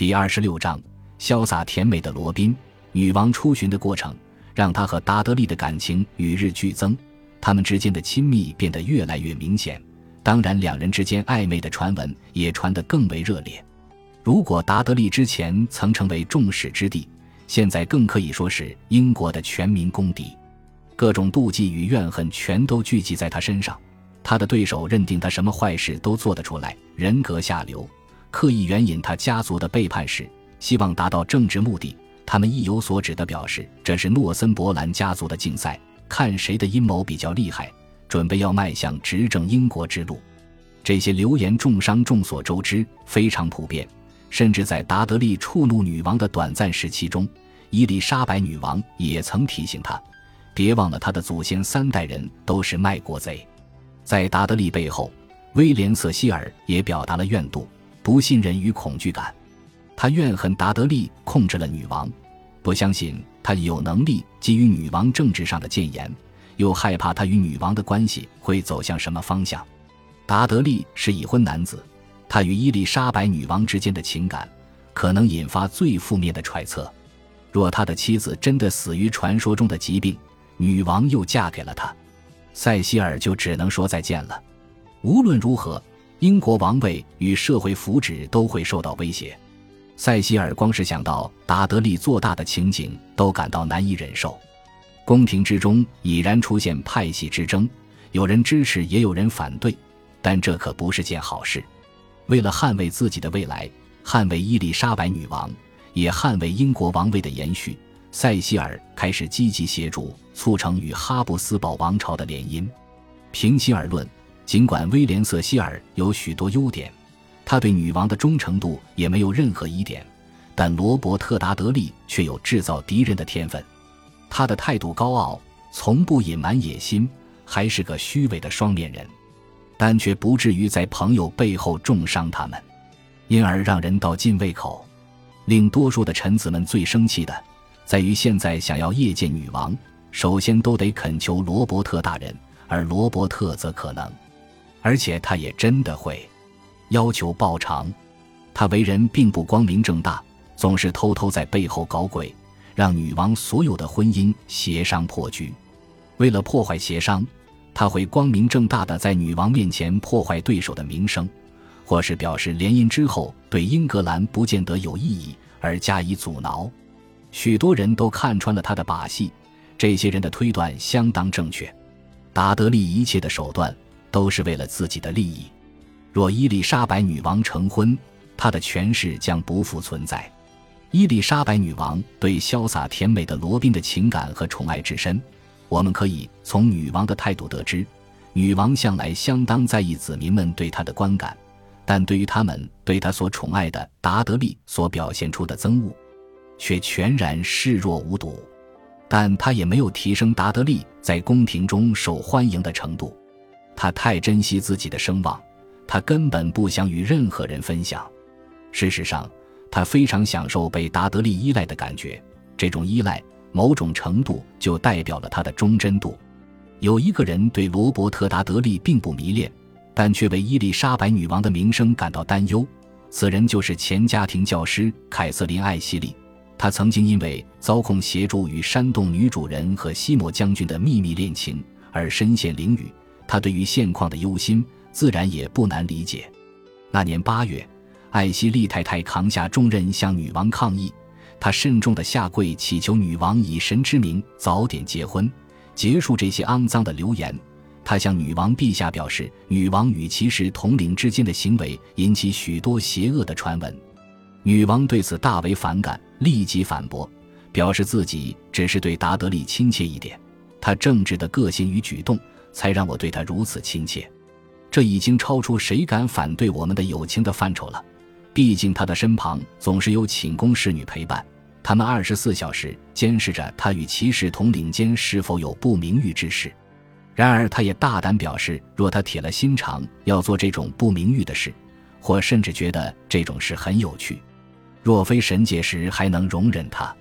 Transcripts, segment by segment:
第二十六章，潇洒甜美的罗宾，女王出巡的过程，让他和达德利的感情与日俱增，他们之间的亲密变得越来越明显。当然，两人之间暧昧的传闻也传得更为热烈。如果达德利之前曾成为众矢之的，现在更可以说是英国的全民公敌，各种妒忌与怨恨全都聚集在他身上。他的对手认定他什么坏事都做得出来，人格下流，刻意援引他家族的背叛史，希望达到政治目的。他们意有所指地表示，这是诺森伯兰家族的竞赛，看谁的阴谋比较厉害。准备要迈向执政英国之路，这些流言重伤众所周知，非常普遍。甚至在达德利触怒女王的短暂时期中，伊丽莎白女王也曾提醒他，别忘了他的祖先三代人都是卖国贼。在达德利背后，威廉·瑟希尔也表达了怨妒、不信任与恐惧感。他怨恨达德利控制了女王，不相信他有能力给予女王政治上的谏言。又害怕他与女王的关系会走向什么方向。达德利是已婚男子，他与伊丽莎白女王之间的情感可能引发最负面的揣测。若他的妻子真的死于传说中的疾病，女王又嫁给了他，塞西尔就只能说再见了。无论如何，英国王位与社会福祉都会受到威胁。塞西尔光是想到达德利做大的情景，都感到难以忍受。宫廷之中已然出现派系之争，有人支持，也有人反对，但这可不是件好事。为了捍卫自己的未来，捍卫伊丽莎白女王，也捍卫英国王位的延续，塞西尔开始积极协助促成与哈布斯堡王朝的联姻。平心而论，尽管威廉·瑟希尔有许多优点，他对女王的忠诚度也没有任何疑点，但罗伯特·达德利却有制造敌人的天分。他的态度高傲，从不隐瞒野心，还是个虚伪的双面人，但却不至于在朋友背后重伤他们，因而让人倒尽胃口。令多数的臣子们最生气的，在于现在想要谒见女王，首先都得恳求罗伯特大人，而罗伯特则可能，而且他也真的会要求报偿。他为人并不光明正大，总是偷偷在背后搞鬼。让女王所有的婚姻协商破局，为了破坏协商，他会光明正大的在女王面前破坏对手的名声，或是表示联姻之后对英格兰不见得有意义而加以阻挠。许多人都看穿了他的把戏，这些人的推断相当正确。达德利一切的手段都是为了自己的利益。若伊丽莎白女王成婚，她的权势将不复存在。伊丽莎白女王对潇洒甜美的罗宾的情感和宠爱之深，我们可以从女王的态度得知。女王向来相当在意子民们对她的观感，但对于他们对她所宠爱的达德利所表现出的憎恶，却全然视若无睹。但她也没有提升达德利在宫廷中受欢迎的程度。他太珍惜自己的声望，他根本不想与任何人分享。事实上。他非常享受被达德利依赖的感觉，这种依赖某种程度就代表了他的忠贞度。有一个人对罗伯特·达德利并不迷恋，但却为伊丽莎白女王的名声感到担忧。此人就是前家庭教师凯瑟琳·艾希利。他曾经因为遭控协助与煽动女主人和西摩将军的秘密恋情而身陷囹圄。他对于现况的忧心，自然也不难理解。那年八月。艾希利太太扛下重任，向女王抗议。她慎重地下跪，祈求女王以神之名早点结婚，结束这些肮脏的流言。她向女王陛下表示，女王与骑士统领之间的行为引起许多邪恶的传闻。女王对此大为反感，立即反驳，表示自己只是对达德利亲切一点。他正直的个性与举动，才让我对他如此亲切。这已经超出谁敢反对我们的友情的范畴了。毕竟他的身旁总是有寝宫侍女陪伴，他们二十四小时监视着他与骑士统领间是否有不名誉之事。然而，他也大胆表示，若他铁了心肠要做这种不名誉的事，或甚至觉得这种事很有趣，若非神界时还能容忍他，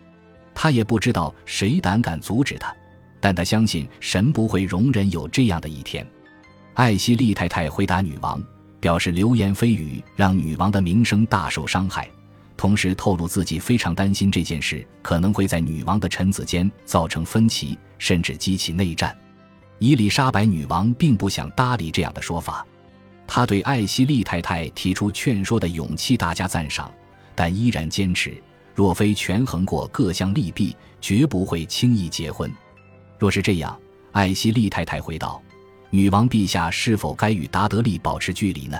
他也不知道谁胆敢阻止他。但他相信神不会容忍有这样的一天。艾希利太太回答女王。表示流言蜚语让女王的名声大受伤害，同时透露自己非常担心这件事可能会在女王的臣子间造成分歧，甚至激起内战。伊丽莎白女王并不想搭理这样的说法，她对艾希莉太太提出劝说的勇气大加赞赏，但依然坚持，若非权衡过各项利弊，绝不会轻易结婚。若是这样，艾希莉太太回道：“女王陛下是否该与达德利保持距离呢？”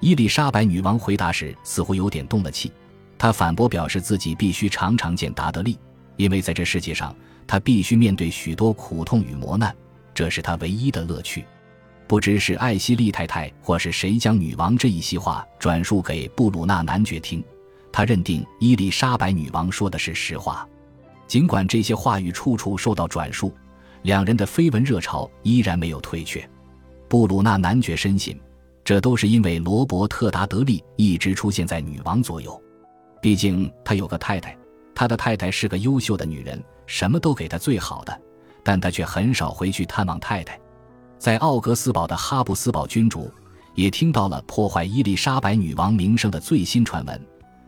伊丽莎白女王回答时似乎有点动了气，她反驳表示自己必须常常见达德利，因为在这世界上，她必须面对许多苦痛与磨难。这是她唯一的乐趣，不知是艾希莉太太或是谁将女王这一席话转述给布鲁纳男爵听。他认定伊丽莎白女王说的是实话，尽管这些话语处处受到转述，两人的绯闻热潮依然没有退却。布鲁纳男爵深信，这都是因为罗伯特·达德利一直出现在女王左右。毕竟他有个太太，他的太太是个优秀的女人，什么都给他最好的。但他却很少回去探望太太，在奥格斯堡的哈布斯堡君主也听到了破坏伊丽莎白女王名声的最新传闻，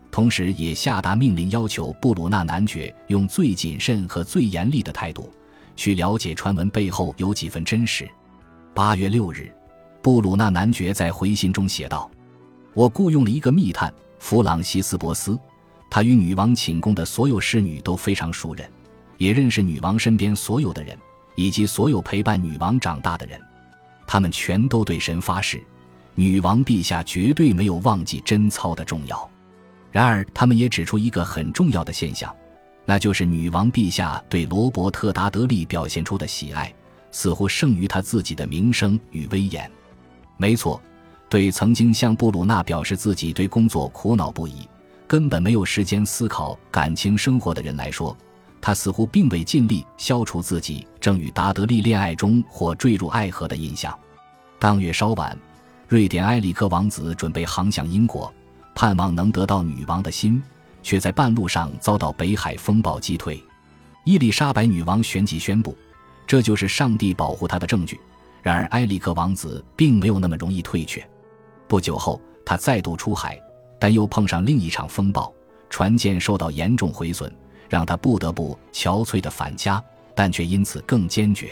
同时也下达命令，要求布鲁纳男爵用最谨慎和最严厉的态度去了解传闻背后有几分真实。八月六日，布鲁纳男爵在回信中写道：“我雇佣了一个密探弗朗西斯·博斯，他与女王寝宫的所有侍女都非常熟人。”也认识女王身边所有的人，以及所有陪伴女王长大的人，他们全都对神发誓，女王陛下绝对没有忘记贞操的重要。然而，他们也指出一个很重要的现象，那就是女王陛下对罗伯特·达德利表现出的喜爱，似乎胜于他自己的名声与威严。没错，对曾经向布鲁纳表示自己对工作苦恼不已，根本没有时间思考感情生活的人来说。他似乎并未尽力消除自己正与达德利恋爱中或坠入爱河的印象。当月稍晚，瑞典埃里克王子准备航向英国，盼望能得到女王的心，却在半路上遭到北海风暴击退。伊丽莎白女王旋即宣布，这就是上帝保护她的证据。然而，埃里克王子并没有那么容易退却。不久后，他再度出海，但又碰上另一场风暴，船舰受到严重毁损。让他不得不憔悴地返家，但却因此更坚决。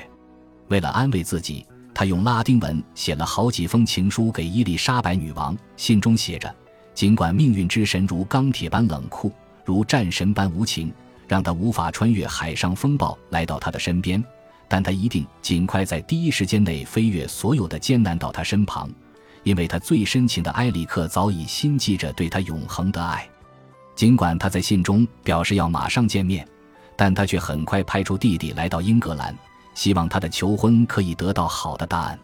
为了安慰自己，他用拉丁文写了好几封情书给伊丽莎白女王。信中写着：“尽管命运之神如钢铁般冷酷，如战神般无情，让他无法穿越海上风暴来到他的身边，但他一定尽快在第一时间内飞越所有的艰难到他身旁，因为他最深情的埃里克早已心系着对他永恒的爱。”尽管他在信中表示要马上见面，但他却很快派出弟弟来到英格兰，希望他的求婚可以得到好的答案。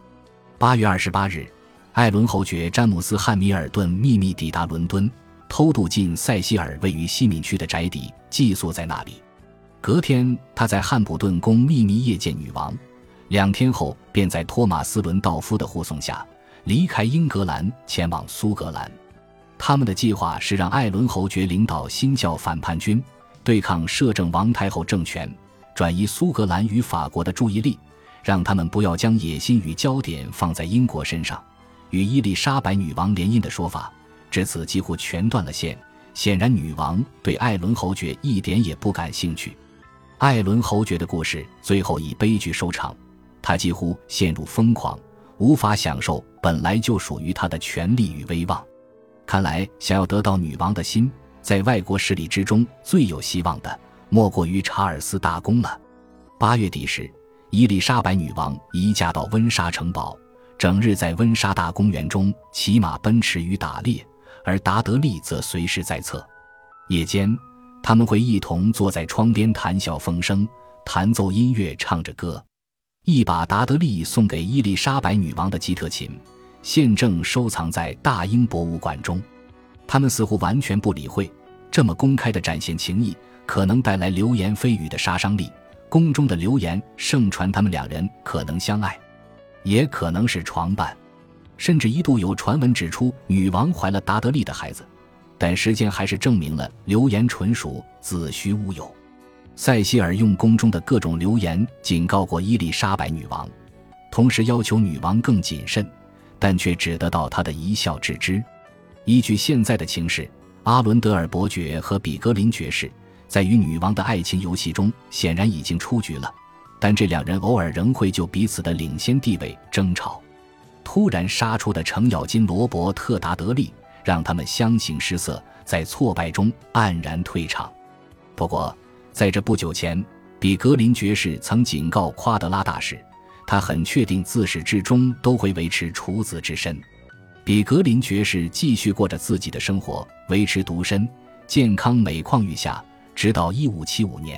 八月二十八日，艾伦侯爵詹姆斯·汉密尔顿秘密抵达伦敦，偷渡进塞西尔位于西敏区的宅邸，寄宿在那里。隔天，他在汉普顿宫秘密夜见女王，两天后便在托马斯·伦道夫的护送下离开英格兰，前往苏格兰。他们的计划是让艾伦侯爵领导新教反叛军，对抗摄政王太后政权，转移苏格兰与法国的注意力，让他们不要将野心与焦点放在英国身上。与伊丽莎白女王联姻的说法，至此几乎全断了线。显然，女王对艾伦侯爵一点也不感兴趣。艾伦侯爵的故事最后以悲剧收场，他几乎陷入疯狂，无法享受本来就属于他的权力与威望。看来，想要得到女王的心，在外国势力之中最有希望的，莫过于查尔斯大公了。八月底时，伊丽莎白女王移驾到温莎城堡，整日在温莎大公园中骑马奔驰与打猎，而达德利则随时在侧。夜间，他们会一同坐在窗边谈笑风生，弹奏音乐，唱着歌。一把达德利送给伊丽莎白女王的吉特琴。现正收藏在大英博物馆中，他们似乎完全不理会这么公开的展现情谊可能带来流言蜚语的杀伤力。宫中的流言盛传他们两人可能相爱，也可能是床伴，甚至一度有传闻指出女王怀了达德利的孩子，但时间还是证明了流言纯属子虚乌有。塞西尔用宫中的各种流言警告过伊丽莎白女王，同时要求女王更谨慎。但却只得到她的一笑置之。依据现在的情势，阿伦德尔伯爵和比格林爵士在与女王的爱情游戏中显然已经出局了，但这两人偶尔仍会就彼此的领先地位争吵。突然杀出的程咬金罗伯特·达德利让他们相形失色，在挫败中黯然退场。不过，在这不久前，比格林爵士曾警告夸德拉大使，他很确定自始至终都会维持处子之身。比格林爵士继续过着自己的生活，维持独身，健康每况愈下，直到一五七五年。